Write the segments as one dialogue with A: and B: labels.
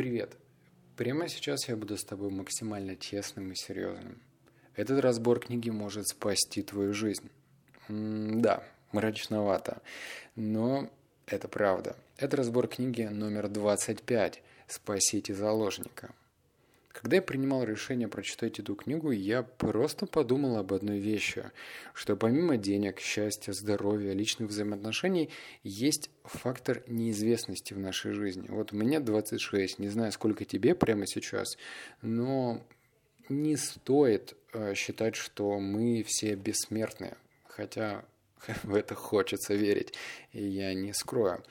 A: Привет. Прямо сейчас я буду с тобой максимально честным и серьезным. Этот разбор книги может спасти твою жизнь. М да, мрачновато, но это правда. Это разбор книги номер 25 «Спасите заложника». Когда я принимал решение прочитать эту книгу, я просто подумал об одной вещи, что помимо денег, счастья, здоровья, личных взаимоотношений, есть фактор неизвестности в нашей жизни. Вот мне 26, не знаю, сколько тебе прямо сейчас, но не стоит э, считать, что мы все бессмертные, хотя в это хочется верить, и я не скрою.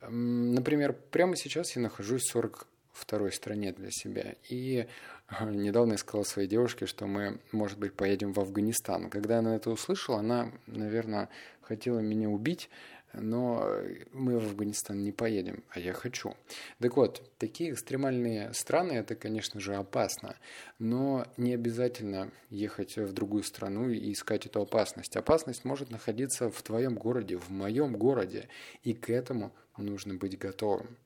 A: Например, прямо сейчас я нахожусь в 40 второй стране для себя. И э, недавно я сказал своей девушке, что мы, может быть, поедем в Афганистан. Когда она это услышала, она, наверное, хотела меня убить, но мы в Афганистан не поедем, а я хочу. Так вот, такие экстремальные страны, это, конечно же, опасно, но не обязательно ехать в другую страну и искать эту опасность. Опасность может находиться в твоем городе, в моем городе, и к этому нужно быть готовым.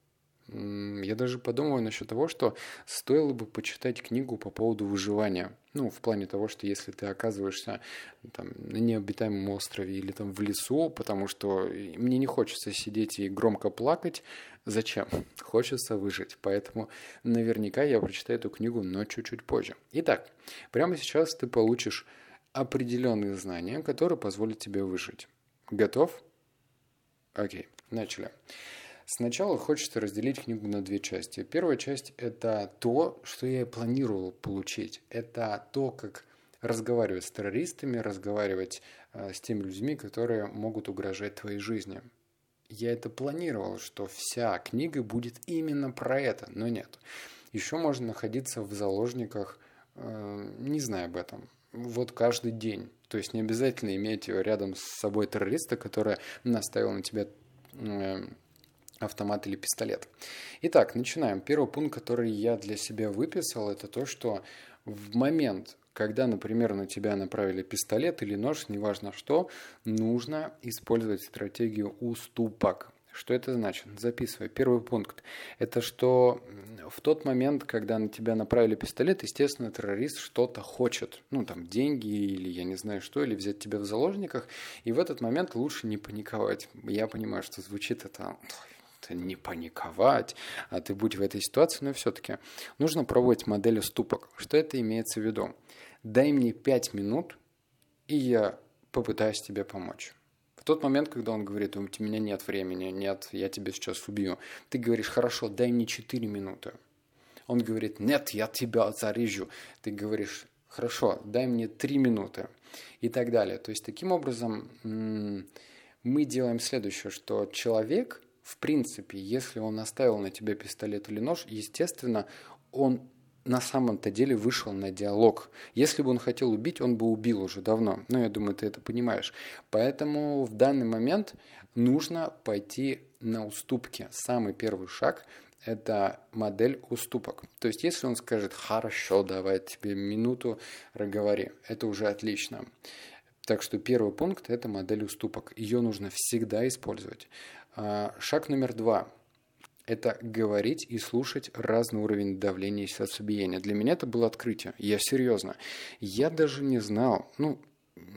A: Я даже подумываю насчет того, что стоило бы почитать книгу по поводу выживания. Ну, в плане того, что если ты оказываешься там, на необитаемом острове или там в лесу, потому что мне не хочется сидеть и громко плакать, зачем? Хочется выжить. Поэтому наверняка я прочитаю эту книгу, но чуть-чуть позже. Итак, прямо сейчас ты получишь определенные знания, которые позволят тебе выжить. Готов? Окей, начали. Сначала хочется разделить книгу на две части. Первая часть – это то, что я планировал получить. Это то, как разговаривать с террористами, разговаривать э, с теми людьми, которые могут угрожать твоей жизни. Я это планировал, что вся книга будет именно про это, но нет. Еще можно находиться в заложниках, э, не зная об этом, вот каждый день. То есть не обязательно иметь рядом с собой террориста, который наставил на тебя э, автомат или пистолет. Итак, начинаем. Первый пункт, который я для себя выписал, это то, что в момент, когда, например, на тебя направили пистолет или нож, неважно что, нужно использовать стратегию уступок. Что это значит? Записывай. Первый пункт. Это что в тот момент, когда на тебя направили пистолет, естественно, террорист что-то хочет. Ну, там, деньги или я не знаю что, или взять тебя в заложниках. И в этот момент лучше не паниковать. Я понимаю, что звучит это не паниковать, а ты будь в этой ситуации, но все-таки нужно пробовать модель уступок. Что это имеется в виду? Дай мне 5 минут, и я попытаюсь тебе помочь. В тот момент, когда он говорит, у меня нет времени, нет, я тебя сейчас убью, ты говоришь, хорошо, дай мне 4 минуты. Он говорит, нет, я тебя зарежу. Ты говоришь, хорошо, дай мне 3 минуты и так далее. То есть таким образом мы делаем следующее, что человек – в принципе, если он оставил на тебя пистолет или нож, естественно, он на самом-то деле вышел на диалог. Если бы он хотел убить, он бы убил уже давно. Но я думаю, ты это понимаешь. Поэтому в данный момент нужно пойти на уступки. Самый первый шаг – это модель уступок. То есть, если он скажет «хорошо, давай тебе минуту, говори», это уже отлично. Так что первый пункт – это модель уступок. Ее нужно всегда использовать. А, шаг номер два – это говорить и слушать разный уровень давления и сердцебиения. Для меня это было открытие. Я серьезно. Я даже не знал, ну,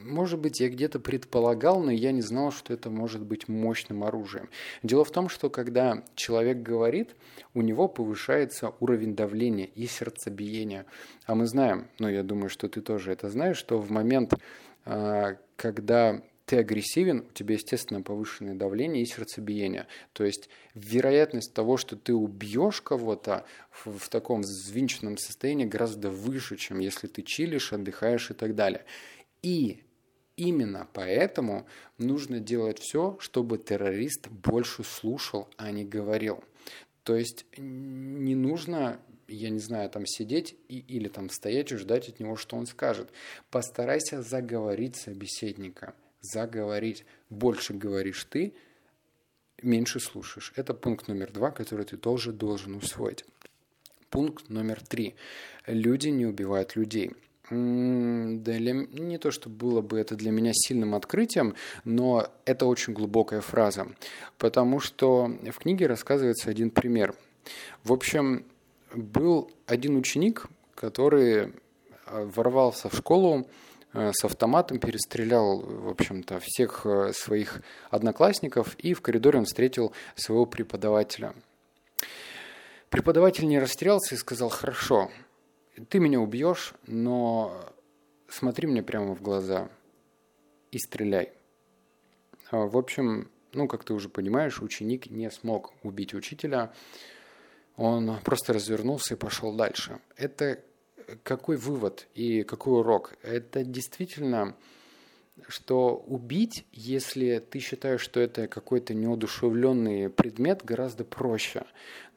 A: может быть, я где-то предполагал, но я не знал, что это может быть мощным оружием. Дело в том, что когда человек говорит, у него повышается уровень давления и сердцебиения. А мы знаем, ну я думаю, что ты тоже это знаешь, что в момент, когда ты агрессивен, у тебя, естественно, повышенное давление и сердцебиение. То есть вероятность того, что ты убьешь кого-то в, в таком взвинченном состоянии гораздо выше, чем если ты чилишь, отдыхаешь и так далее. И именно поэтому нужно делать все, чтобы террорист больше слушал, а не говорил. То есть не нужно я не знаю, там сидеть и, или там стоять и ждать от него, что он скажет. Постарайся заговорить собеседника заговорить. Больше говоришь ты, меньше слушаешь. Это пункт номер два, который ты тоже должен усвоить. Пункт номер три. Люди не убивают людей. Да, для, не то, что было бы это для меня сильным открытием, но это очень глубокая фраза, потому что в книге рассказывается один пример. В общем, был один ученик, который ворвался в школу с автоматом, перестрелял, в общем-то, всех своих одноклассников, и в коридоре он встретил своего преподавателя. Преподаватель не растерялся и сказал, хорошо, ты меня убьешь, но смотри мне прямо в глаза и стреляй. А, в общем, ну, как ты уже понимаешь, ученик не смог убить учителя. Он просто развернулся и пошел дальше. Это какой вывод и какой урок? Это действительно, что убить, если ты считаешь, что это какой-то неодушевленный предмет, гораздо проще.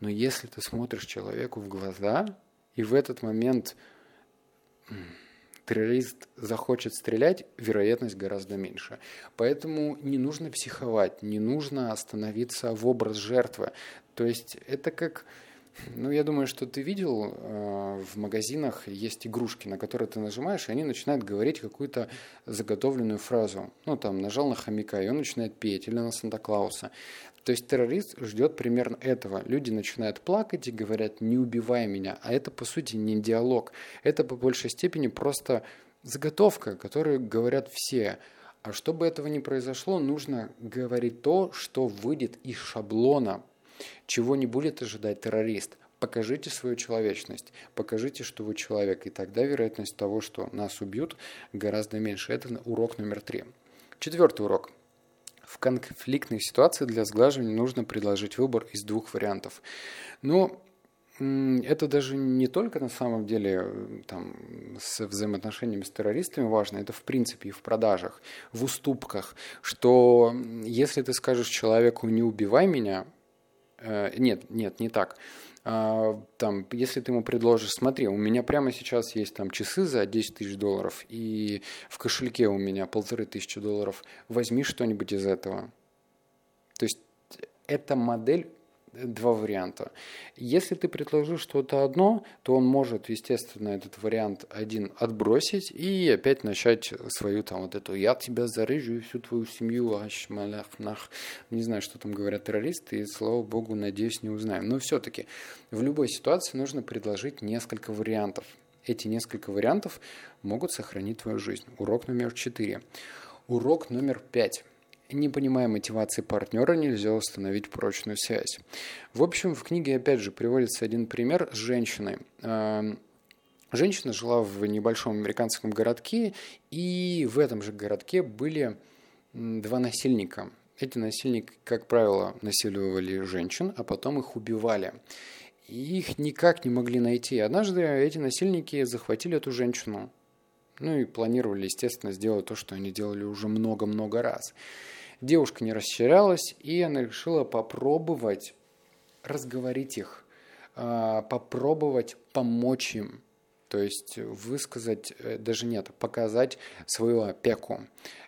A: Но если ты смотришь человеку в глаза, и в этот момент террорист захочет стрелять, вероятность гораздо меньше. Поэтому не нужно психовать, не нужно становиться в образ жертвы. То есть это как... Ну, я думаю, что ты видел, э, в магазинах есть игрушки, на которые ты нажимаешь, и они начинают говорить какую-то заготовленную фразу. Ну, там, нажал на хомяка, и он начинает петь, или на Санта-Клауса. То есть террорист ждет примерно этого. Люди начинают плакать и говорят «не убивай меня», а это по сути не диалог. Это по большей степени просто заготовка, которую говорят все. А чтобы этого не произошло, нужно говорить то, что выйдет из шаблона, чего не будет ожидать террорист. Покажите свою человечность, покажите, что вы человек, и тогда вероятность того, что нас убьют, гораздо меньше. Это урок номер три. Четвертый урок – в конфликтных ситуациях для сглаживания нужно предложить выбор из двух вариантов. Но это даже не только на самом деле э, там, с взаимоотношениями с террористами важно, это в принципе и в продажах, в уступках, что если ты скажешь человеку «не убивай меня», нет, нет, не так, а, там, если ты ему предложишь, смотри, у меня прямо сейчас есть там часы за 10 тысяч долларов, и в кошельке у меня полторы тысячи долларов, возьми что-нибудь из этого. То есть эта модель два варианта. Если ты предложишь что-то одно, то он может, естественно, этот вариант один отбросить и опять начать свою там вот эту «я тебя зарыжу и всю твою семью, аш, малях, нах». Не знаю, что там говорят террористы, и, слава богу, надеюсь, не узнаем. Но все-таки в любой ситуации нужно предложить несколько вариантов. Эти несколько вариантов могут сохранить твою жизнь. Урок номер четыре. Урок номер пять не понимая мотивации партнера, нельзя установить прочную связь. В общем, в книге опять же приводится один пример с женщиной. Эм, женщина жила в небольшом американском городке, и в этом же городке были два насильника. Эти насильники, как правило, насиловали женщин, а потом их убивали. И их никак не могли найти. Однажды эти насильники захватили эту женщину. Ну и планировали, естественно, сделать то, что они делали уже много-много раз. Девушка не растерялась, и она решила попробовать разговорить их, а, попробовать помочь им. То есть высказать, э, даже нет, показать свою опеку.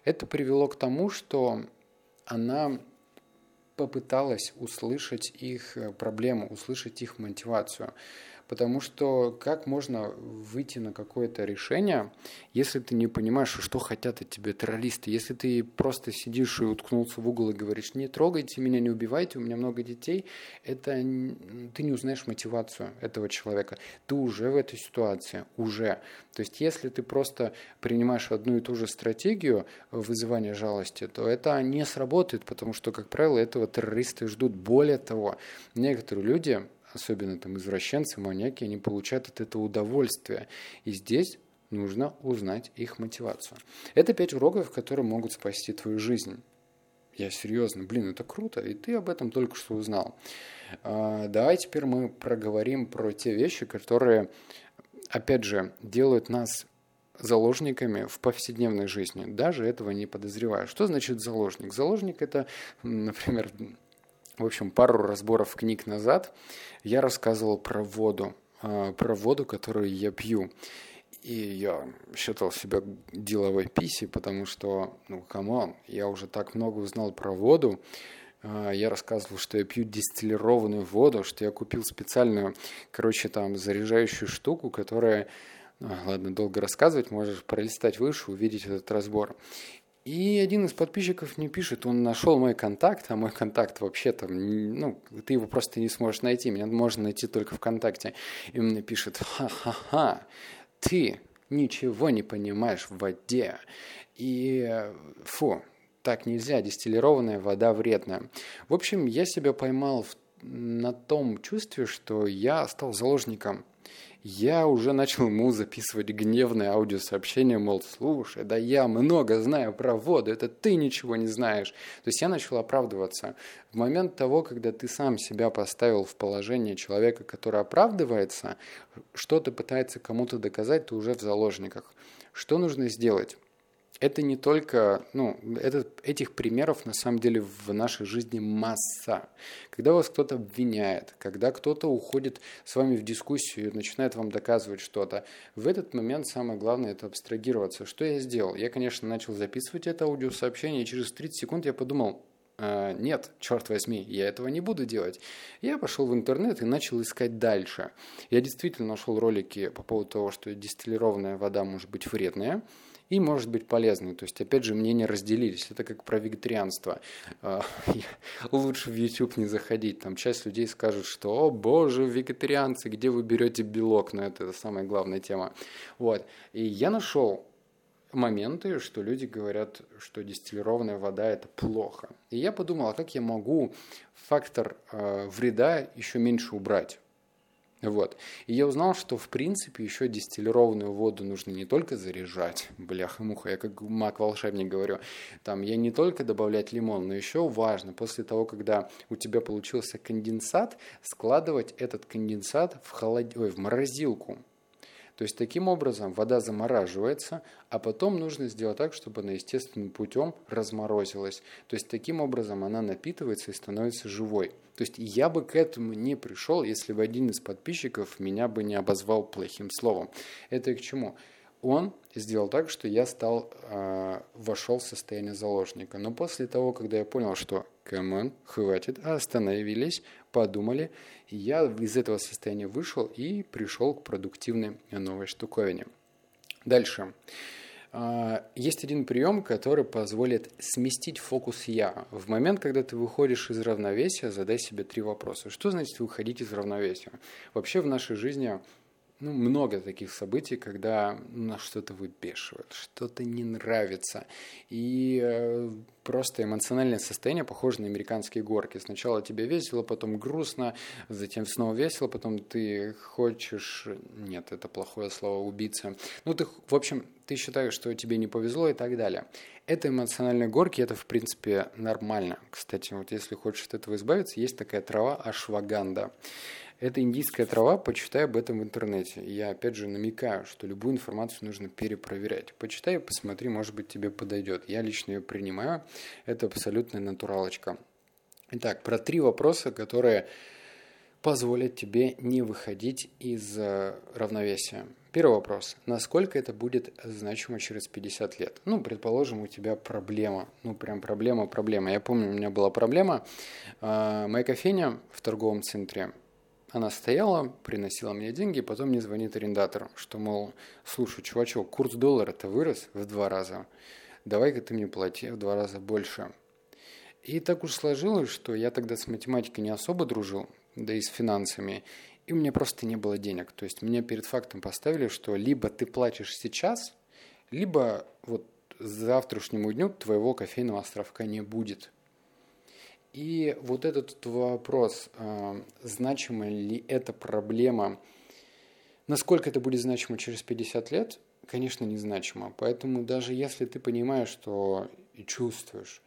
A: Это привело к тому, что она попыталась услышать их э, проблему, услышать их мотивацию. Потому что как можно выйти на какое-то решение, если ты не понимаешь, что хотят от тебя террористы, если ты просто сидишь и уткнулся в угол и говоришь, не трогайте меня, не убивайте, у меня много детей, это ты не узнаешь мотивацию этого человека. Ты уже в этой ситуации, уже. То есть если ты просто принимаешь одну и ту же стратегию вызывания жалости, то это не сработает, потому что, как правило, этого террористы ждут. Более того, некоторые люди особенно там извращенцы, маньяки, они получают от этого удовольствие. И здесь нужно узнать их мотивацию. Это пять уроков, которые могут спасти твою жизнь. Я серьезно, блин, это круто, и ты об этом только что узнал. А, давай теперь мы проговорим про те вещи, которые, опять же, делают нас заложниками в повседневной жизни, даже этого не подозревая. Что значит заложник? Заложник это, например, в общем, пару разборов книг назад я рассказывал про воду, а, про воду, которую я пью. И я считал себя деловой писей, потому что, ну, come on, я уже так много узнал про воду. А, я рассказывал, что я пью дистиллированную воду, что я купил специальную, короче, там, заряжающую штуку, которая... Ну, ладно, долго рассказывать, можешь пролистать выше, увидеть этот разбор. И один из подписчиков мне пишет, он нашел мой контакт, а мой контакт вообще там, ну, ты его просто не сможешь найти, меня можно найти только ВКонтакте. И он мне пишет, ха-ха-ха, ты ничего не понимаешь в воде. И фу, так нельзя, дистиллированная вода вредная. В общем, я себя поймал в, на том чувстве, что я стал заложником я уже начал ему записывать гневное аудиосообщение, мол, слушай, да я много знаю про воду, это ты ничего не знаешь. То есть я начал оправдываться. В момент того, когда ты сам себя поставил в положение человека, который оправдывается, что-то пытается кому-то доказать, ты уже в заложниках. Что нужно сделать? Это не только, ну, это, этих примеров на самом деле в нашей жизни масса. Когда вас кто-то обвиняет, когда кто-то уходит с вами в дискуссию и начинает вам доказывать что-то, в этот момент самое главное это абстрагироваться. Что я сделал? Я, конечно, начал записывать это аудиосообщение, и через 30 секунд я подумал, э, нет, черт возьми, я этого не буду делать. Я пошел в интернет и начал искать дальше. Я действительно нашел ролики по поводу того, что дистиллированная вода может быть вредная, и может быть полезной. То есть, опять же, мнения разделились. Это как про вегетарианство. А, лучше в YouTube не заходить. Там часть людей скажут, что «О, боже, вегетарианцы, где вы берете белок?» Но это самая главная тема. Вот. И я нашел моменты, что люди говорят, что дистиллированная вода это плохо. И я подумал, а как я могу фактор э, вреда еще меньше убрать? Вот. И я узнал, что в принципе еще дистиллированную воду нужно не только заряжать, бляха-муха, я как маг-волшебник говорю, там я не только добавлять лимон, но еще важно, после того, когда у тебя получился конденсат, складывать этот конденсат в, холод... Ой, в морозилку. То есть таким образом вода замораживается, а потом нужно сделать так, чтобы она естественным путем разморозилась. То есть таким образом она напитывается и становится живой. То есть я бы к этому не пришел, если бы один из подписчиков меня бы не обозвал плохим словом. Это и к чему? Он сделал так, что я стал, э, вошел в состояние заложника. Но после того, когда я понял, что come on, хватит, остановились, подумали, я из этого состояния вышел и пришел к продуктивной новой штуковине. Дальше. А, есть один прием, который позволит сместить фокус «я». В момент, когда ты выходишь из равновесия, задай себе три вопроса. Что значит выходить из равновесия? Вообще в нашей жизни ну, много таких событий, когда нас что-то выбешивает, что-то не нравится. И э, просто эмоциональное состояние похоже на американские горки. Сначала тебе весело, потом грустно, затем снова весело, потом ты хочешь... Нет, это плохое слово «убийца». Ну, ты, в общем, ты считаешь, что тебе не повезло и так далее. Это эмоциональные горки, это, в принципе, нормально. Кстати, вот если хочешь от этого избавиться, есть такая трава ашваганда. Это индийская трава, почитай об этом в интернете. Я опять же намекаю, что любую информацию нужно перепроверять. Почитай, посмотри, может быть тебе подойдет. Я лично ее принимаю. Это абсолютная натуралочка. Итак, про три вопроса, которые позволят тебе не выходить из э, равновесия. Первый вопрос. Насколько это будет значимо через 50 лет? Ну, предположим, у тебя проблема. Ну, прям проблема, проблема. Я помню, у меня была проблема. Э, моя кофейня в торговом центре она стояла, приносила мне деньги, и потом мне звонит арендатор, что, мол, слушай, чувачок, курс доллара-то вырос в два раза, давай-ка ты мне плати в два раза больше. И так уж сложилось, что я тогда с математикой не особо дружил, да и с финансами, и у меня просто не было денег. То есть меня перед фактом поставили, что либо ты платишь сейчас, либо вот завтрашнему дню твоего кофейного островка не будет – и вот этот вопрос, а, значима ли эта проблема, насколько это будет значимо через 50 лет, конечно, незначимо. Поэтому даже если ты понимаешь, что и чувствуешь,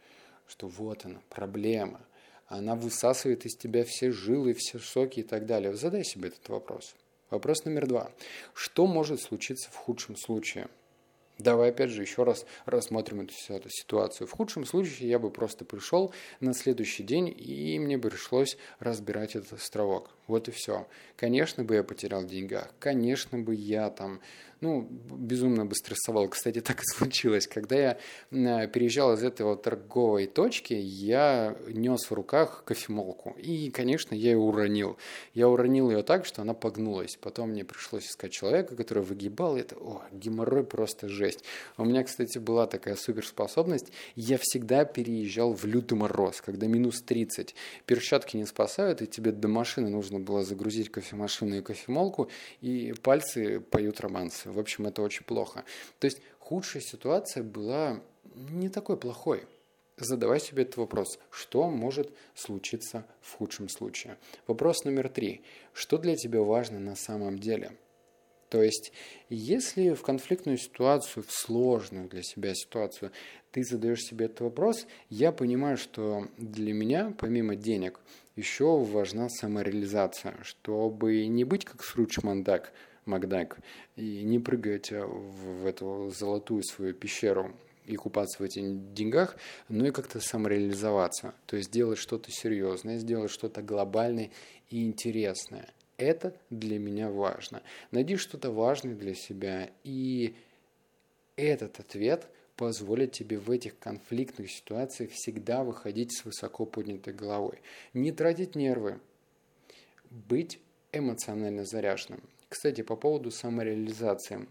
A: что вот она, проблема, она высасывает из тебя все жилы, все соки и так далее, задай себе этот вопрос. Вопрос номер два. Что может случиться в худшем случае – Давай опять же еще раз рассмотрим эту ситуацию. В худшем случае я бы просто пришел на следующий день, и мне бы пришлось разбирать этот островок. Вот и все. Конечно бы я потерял в деньгах, конечно бы я там ну, безумно бы стрессовал. Кстати, так и случилось. Когда я переезжал из этой вот торговой точки, я нес в руках кофемолку. И, конечно, я ее уронил. Я уронил ее так, что она погнулась. Потом мне пришлось искать человека, который выгибал. Это, о, геморрой просто жесть. У меня, кстати, была такая суперспособность. Я всегда переезжал в лютый мороз, когда минус 30. Перчатки не спасают, и тебе до машины нужно было загрузить кофемашину и кофемолку, и пальцы поют романсы. В общем, это очень плохо. То есть худшая ситуация была не такой плохой. Задавай себе этот вопрос. Что может случиться в худшем случае? Вопрос номер три. Что для тебя важно на самом деле? То есть, если в конфликтную ситуацию, в сложную для себя ситуацию, ты задаешь себе этот вопрос, я понимаю, что для меня, помимо денег, еще важна самореализация, чтобы не быть как Сруч Мандак, Макдак, и не прыгать в эту золотую свою пещеру и купаться в этих деньгах, но и как-то самореализоваться. То есть сделать что-то серьезное, сделать что-то глобальное и интересное. Это для меня важно. Найди что-то важное для себя, и этот ответ позволит тебе в этих конфликтных ситуациях всегда выходить с высоко поднятой головой. Не тратить нервы, быть эмоционально заряженным. Кстати, по поводу самореализации.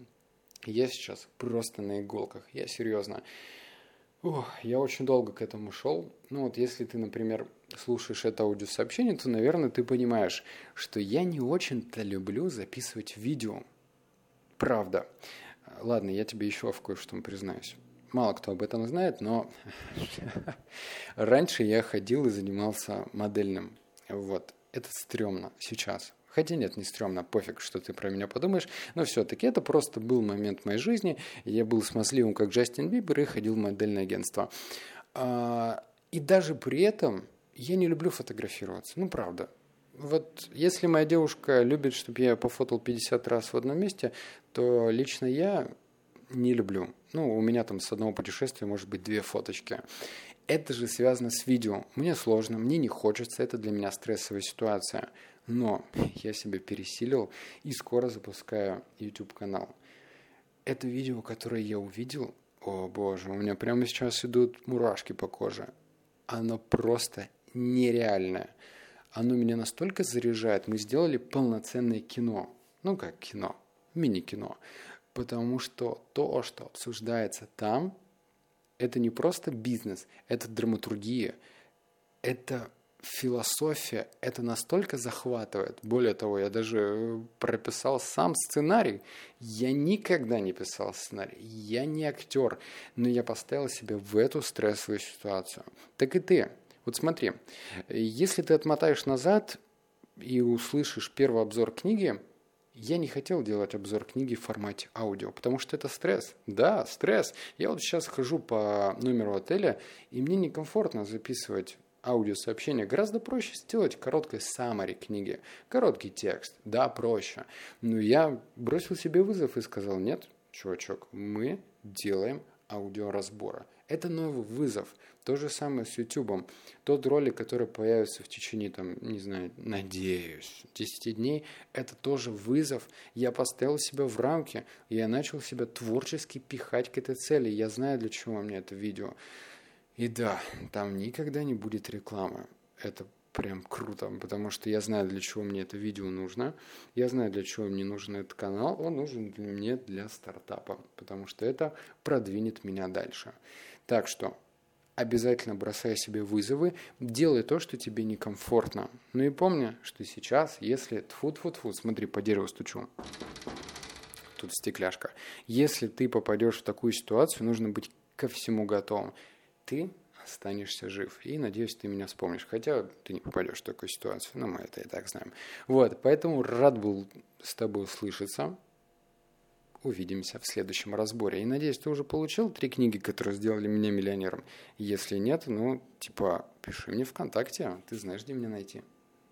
A: Я сейчас просто на иголках, я серьезно. Ох, я очень долго к этому шел. Ну вот если ты, например, слушаешь это аудиосообщение, то, наверное, ты понимаешь, что я не очень-то люблю записывать видео. Правда. Ладно, я тебе еще в кое-что признаюсь. Мало кто об этом знает, но раньше я ходил и занимался модельным. Вот. Это стрёмно сейчас. Хотя нет, не стрёмно, пофиг, что ты про меня подумаешь. Но все-таки это просто был момент моей жизни. Я был смазливым, как Джастин Бибер, и ходил в модельное агентство. А, и даже при этом я не люблю фотографироваться. Ну, правда. Вот если моя девушка любит, чтобы я пофотал 50 раз в одном месте, то лично я не люблю. Ну, у меня там с одного путешествия может быть две фоточки. Это же связано с видео. Мне сложно, мне не хочется, это для меня стрессовая ситуация. Но я себя пересилил и скоро запускаю YouTube-канал. Это видео, которое я увидел, о боже, у меня прямо сейчас идут мурашки по коже. Оно просто нереальное. Оно меня настолько заряжает. Мы сделали полноценное кино. Ну как кино, мини-кино. Потому что то, что обсуждается там, это не просто бизнес, это драматургия, это философия это настолько захватывает. Более того, я даже э, прописал сам сценарий. Я никогда не писал сценарий. Я не актер, но я поставил себя в эту стрессовую ситуацию. Так и ты. Вот смотри, если ты отмотаешь назад и услышишь первый обзор книги, я не хотел делать обзор книги в формате аудио, потому что это стресс. Да, стресс. Я вот сейчас хожу по номеру отеля, и мне некомфортно записывать аудиосообщение, гораздо проще сделать короткое summary книги, короткий текст, да, проще. Но я бросил себе вызов и сказал, нет, чувачок, мы делаем аудиоразбора. Это новый вызов. То же самое с YouTube. Тот ролик, который появится в течение, там, не знаю, надеюсь, 10 дней, это тоже вызов. Я поставил себя в рамки, я начал себя творчески пихать к этой цели. Я знаю, для чего мне это видео. И да, там никогда не будет рекламы. Это прям круто, потому что я знаю, для чего мне это видео нужно. Я знаю, для чего мне нужен этот канал. Он нужен для мне для стартапа, потому что это продвинет меня дальше. Так что обязательно бросай себе вызовы, делай то, что тебе некомфортно. Ну и помни, что сейчас, если тфу тфу тфу смотри, по дереву стучу, тут стекляшка. Если ты попадешь в такую ситуацию, нужно быть ко всему готовым ты останешься жив. И, надеюсь, ты меня вспомнишь. Хотя ты не попадешь в такую ситуацию, но мы это и так знаем. Вот, поэтому рад был с тобой услышаться. Увидимся в следующем разборе. И надеюсь, ты уже получил три книги, которые сделали меня миллионером. Если нет, ну, типа, пиши мне ВКонтакте, ты знаешь, где меня найти.